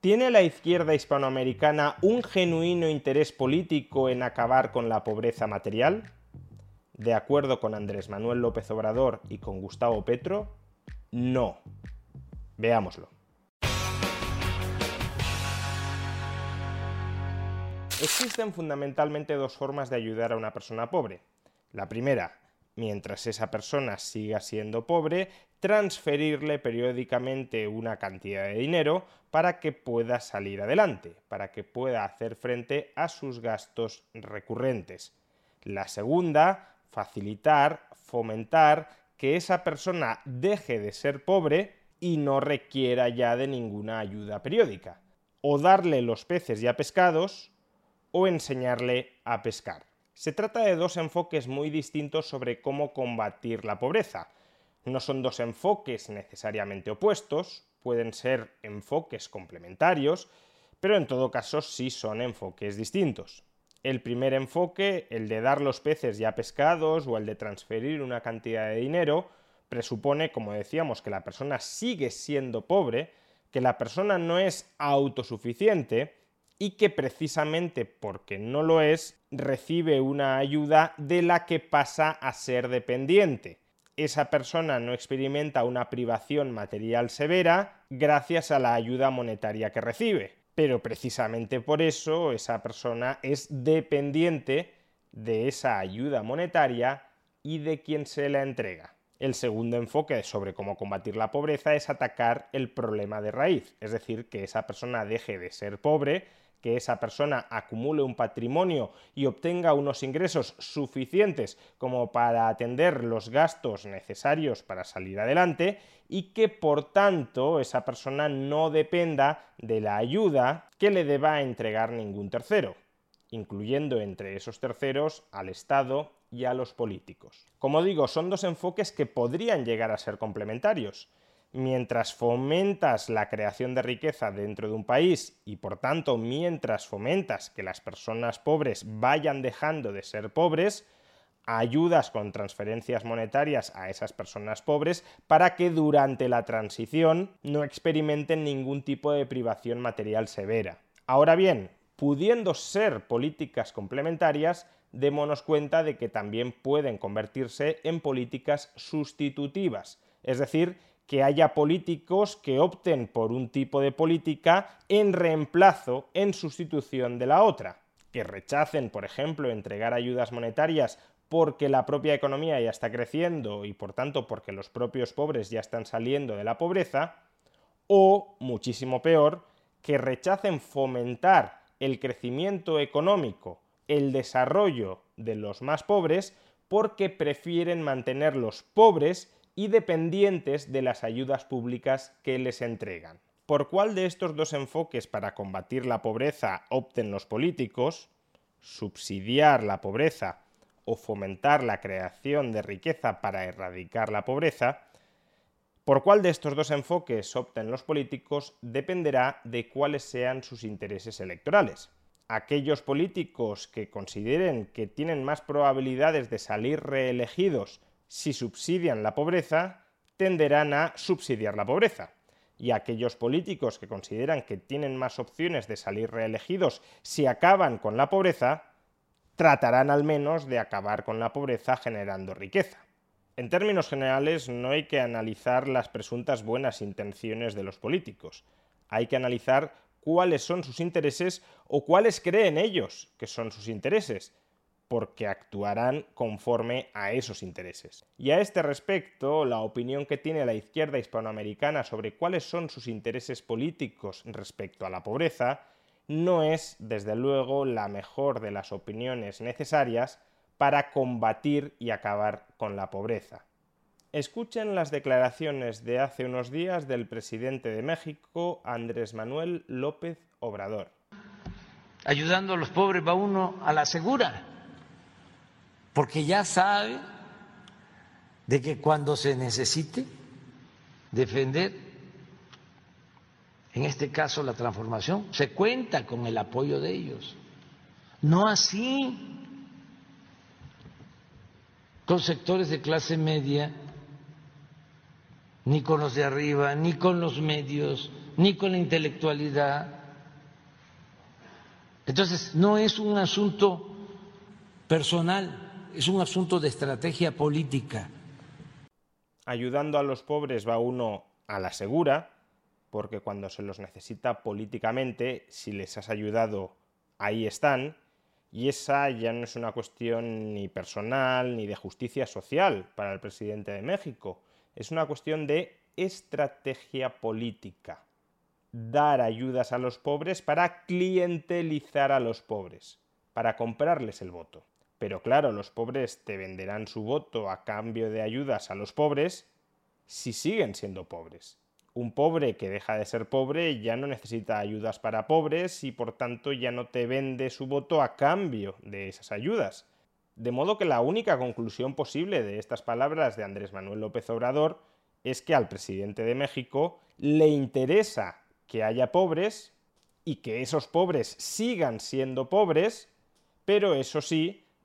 ¿Tiene la izquierda hispanoamericana un genuino interés político en acabar con la pobreza material? De acuerdo con Andrés Manuel López Obrador y con Gustavo Petro, no. Veámoslo. Existen fundamentalmente dos formas de ayudar a una persona pobre. La primera, mientras esa persona siga siendo pobre, transferirle periódicamente una cantidad de dinero para que pueda salir adelante, para que pueda hacer frente a sus gastos recurrentes. La segunda, facilitar, fomentar que esa persona deje de ser pobre y no requiera ya de ninguna ayuda periódica. O darle los peces ya pescados o enseñarle a pescar. Se trata de dos enfoques muy distintos sobre cómo combatir la pobreza. No son dos enfoques necesariamente opuestos, pueden ser enfoques complementarios, pero en todo caso sí son enfoques distintos. El primer enfoque, el de dar los peces ya pescados o el de transferir una cantidad de dinero, presupone, como decíamos, que la persona sigue siendo pobre, que la persona no es autosuficiente, y que precisamente porque no lo es, recibe una ayuda de la que pasa a ser dependiente. Esa persona no experimenta una privación material severa gracias a la ayuda monetaria que recibe, pero precisamente por eso esa persona es dependiente de esa ayuda monetaria y de quien se la entrega. El segundo enfoque sobre cómo combatir la pobreza es atacar el problema de raíz, es decir, que esa persona deje de ser pobre que esa persona acumule un patrimonio y obtenga unos ingresos suficientes como para atender los gastos necesarios para salir adelante y que por tanto esa persona no dependa de la ayuda que le deba entregar ningún tercero, incluyendo entre esos terceros al Estado y a los políticos. Como digo, son dos enfoques que podrían llegar a ser complementarios mientras fomentas la creación de riqueza dentro de un país y por tanto mientras fomentas que las personas pobres vayan dejando de ser pobres, ayudas con transferencias monetarias a esas personas pobres para que durante la transición no experimenten ningún tipo de privación material severa. Ahora bien, pudiendo ser políticas complementarias, démonos cuenta de que también pueden convertirse en políticas sustitutivas, es decir, que haya políticos que opten por un tipo de política en reemplazo, en sustitución de la otra, que rechacen, por ejemplo, entregar ayudas monetarias porque la propia economía ya está creciendo y por tanto porque los propios pobres ya están saliendo de la pobreza, o, muchísimo peor, que rechacen fomentar el crecimiento económico, el desarrollo de los más pobres, porque prefieren mantener los pobres y dependientes de las ayudas públicas que les entregan. ¿Por cuál de estos dos enfoques para combatir la pobreza opten los políticos? Subsidiar la pobreza o fomentar la creación de riqueza para erradicar la pobreza, por cuál de estos dos enfoques opten los políticos dependerá de cuáles sean sus intereses electorales. Aquellos políticos que consideren que tienen más probabilidades de salir reelegidos si subsidian la pobreza, tenderán a subsidiar la pobreza. Y aquellos políticos que consideran que tienen más opciones de salir reelegidos si acaban con la pobreza, tratarán al menos de acabar con la pobreza generando riqueza. En términos generales, no hay que analizar las presuntas buenas intenciones de los políticos. Hay que analizar cuáles son sus intereses o cuáles creen ellos que son sus intereses porque actuarán conforme a esos intereses. Y a este respecto, la opinión que tiene la izquierda hispanoamericana sobre cuáles son sus intereses políticos respecto a la pobreza no es, desde luego, la mejor de las opiniones necesarias para combatir y acabar con la pobreza. Escuchen las declaraciones de hace unos días del presidente de México, Andrés Manuel López Obrador. Ayudando a los pobres va uno a la segura, porque ya sabe de que cuando se necesite defender, en este caso la transformación, se cuenta con el apoyo de ellos. No así con sectores de clase media, ni con los de arriba, ni con los medios, ni con la intelectualidad. Entonces, no es un asunto personal, es un asunto de estrategia política. Ayudando a los pobres va uno a la segura, porque cuando se los necesita políticamente, si les has ayudado, ahí están, y esa ya no es una cuestión ni personal ni de justicia social para el presidente de México, es una cuestión de estrategia política. Dar ayudas a los pobres para clientelizar a los pobres, para comprarles el voto. Pero claro, los pobres te venderán su voto a cambio de ayudas a los pobres si siguen siendo pobres. Un pobre que deja de ser pobre ya no necesita ayudas para pobres y por tanto ya no te vende su voto a cambio de esas ayudas. De modo que la única conclusión posible de estas palabras de Andrés Manuel López Obrador es que al presidente de México le interesa que haya pobres y que esos pobres sigan siendo pobres, pero eso sí,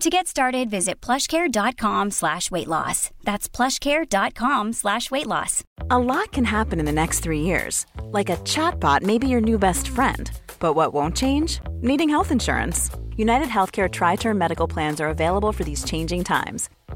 To get started, visit plushcare.com slash weight loss. That's plushcare.com slash weight loss. A lot can happen in the next three years. Like a chatbot may be your new best friend. But what won't change? Needing health insurance. United Healthcare Tri Term Medical Plans are available for these changing times.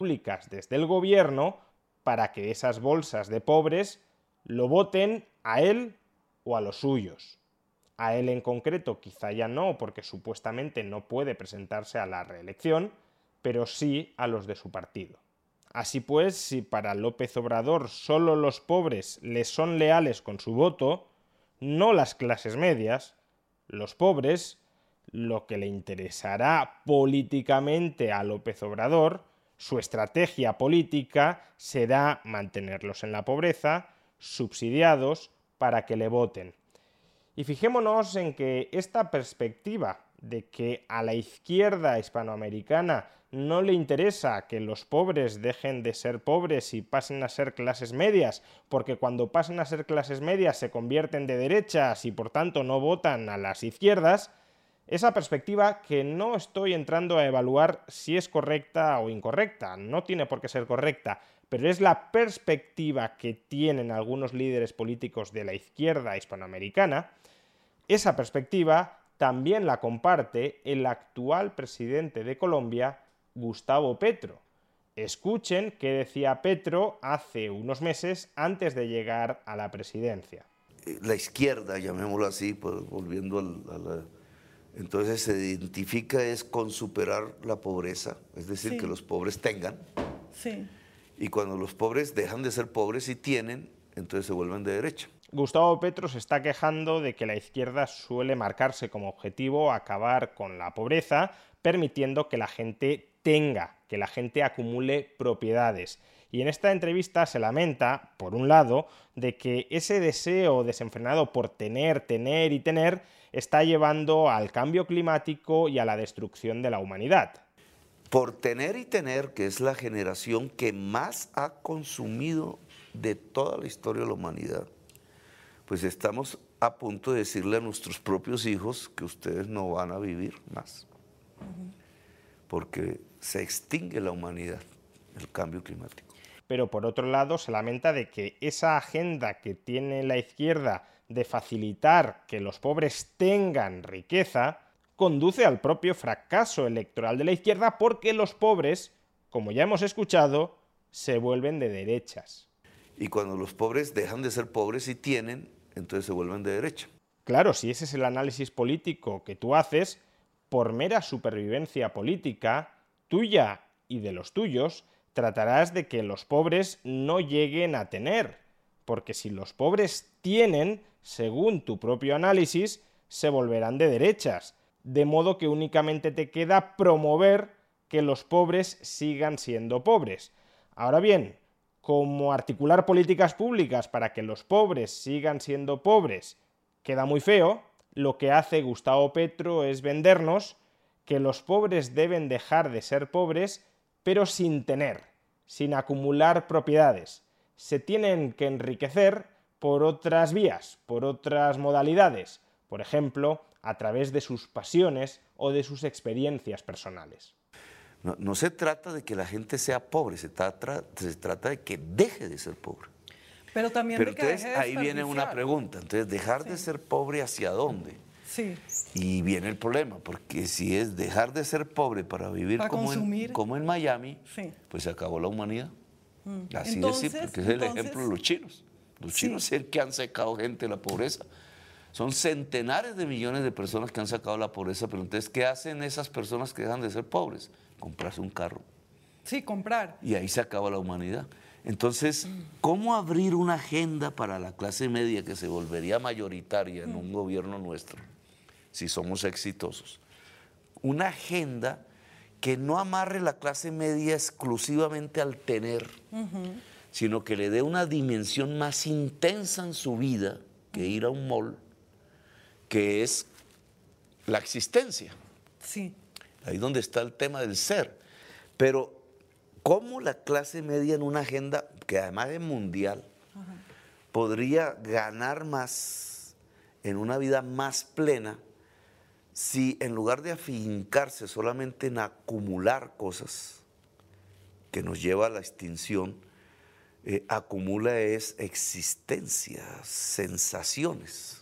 públicas desde el gobierno para que esas bolsas de pobres lo voten a él o a los suyos. A él en concreto quizá ya no, porque supuestamente no puede presentarse a la reelección, pero sí a los de su partido. Así pues, si para López Obrador solo los pobres le son leales con su voto, no las clases medias, los pobres, lo que le interesará políticamente a López Obrador su estrategia política será mantenerlos en la pobreza, subsidiados, para que le voten. Y fijémonos en que esta perspectiva de que a la izquierda hispanoamericana no le interesa que los pobres dejen de ser pobres y pasen a ser clases medias, porque cuando pasen a ser clases medias se convierten de derechas y por tanto no votan a las izquierdas, esa perspectiva que no estoy entrando a evaluar si es correcta o incorrecta, no tiene por qué ser correcta, pero es la perspectiva que tienen algunos líderes políticos de la izquierda hispanoamericana, esa perspectiva también la comparte el actual presidente de Colombia, Gustavo Petro. Escuchen qué decía Petro hace unos meses antes de llegar a la presidencia. La izquierda, llamémoslo así, pues, volviendo a la entonces se identifica es con superar la pobreza, es decir, que los pobres tengan. Sí. Y cuando los pobres dejan de ser pobres y tienen, entonces se vuelven de derecha. Gustavo Petro se está quejando de que la izquierda suele marcarse como objetivo acabar con la pobreza, permitiendo que la gente tenga, que la gente acumule propiedades. Y en esta entrevista se lamenta, por un lado, de que ese deseo desenfrenado por tener, tener y tener está llevando al cambio climático y a la destrucción de la humanidad. Por tener y tener, que es la generación que más ha consumido de toda la historia de la humanidad, pues estamos a punto de decirle a nuestros propios hijos que ustedes no van a vivir más. Porque se extingue la humanidad, el cambio climático. Pero por otro lado se lamenta de que esa agenda que tiene la izquierda de facilitar que los pobres tengan riqueza, conduce al propio fracaso electoral de la izquierda porque los pobres, como ya hemos escuchado, se vuelven de derechas. Y cuando los pobres dejan de ser pobres y tienen, entonces se vuelven de derecha. Claro, si ese es el análisis político que tú haces, por mera supervivencia política, tuya y de los tuyos, tratarás de que los pobres no lleguen a tener. Porque si los pobres tienen, según tu propio análisis, se volverán de derechas. De modo que únicamente te queda promover que los pobres sigan siendo pobres. Ahora bien, como articular políticas públicas para que los pobres sigan siendo pobres queda muy feo, lo que hace Gustavo Petro es vendernos que los pobres deben dejar de ser pobres, pero sin tener, sin acumular propiedades. Se tienen que enriquecer por otras vías, por otras modalidades, por ejemplo, a través de sus pasiones o de sus experiencias personales. No, se trata de que la gente sea pobre, se trata, se trata de que deje de ser pobre. Pero también Pero entonces ahí viene una pregunta. Entonces, ¿dejar de ser pobre hacia dónde? Sí. Y viene el problema, porque si es dejar de ser pobre para vivir como, en, como en Miami, pues se acabó la humanidad. Mm. Así de simple, que es el ejemplo de los chinos. Los chinos es el que han secado gente de la pobreza. Son centenares de millones de personas que han sacado la pobreza, pero entonces, ¿qué hacen esas personas que dejan de ser pobres? comprarse un carro. Sí, comprar. Y ahí se acaba la humanidad. Entonces, ¿cómo abrir una agenda para la clase media que se volvería mayoritaria en un gobierno nuestro, si somos exitosos? Una agenda que no amarre la clase media exclusivamente al tener, sino que le dé una dimensión más intensa en su vida que ir a un mall, que es la existencia. Sí. Ahí donde está el tema del ser. Pero, ¿cómo la clase media en una agenda que además es mundial podría ganar más en una vida más plena si en lugar de afincarse solamente en acumular cosas que nos lleva a la extinción, eh, acumula es existencia, sensaciones?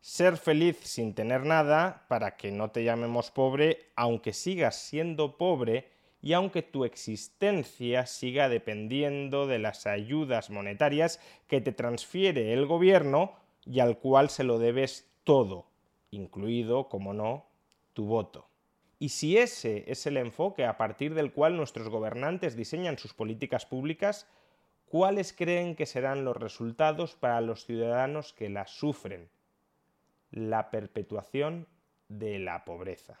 Ser feliz sin tener nada para que no te llamemos pobre, aunque sigas siendo pobre y aunque tu existencia siga dependiendo de las ayudas monetarias que te transfiere el gobierno y al cual se lo debes todo, incluido, como no, tu voto. Y si ese es el enfoque a partir del cual nuestros gobernantes diseñan sus políticas públicas, ¿cuáles creen que serán los resultados para los ciudadanos que las sufren? la perpetuación de la pobreza.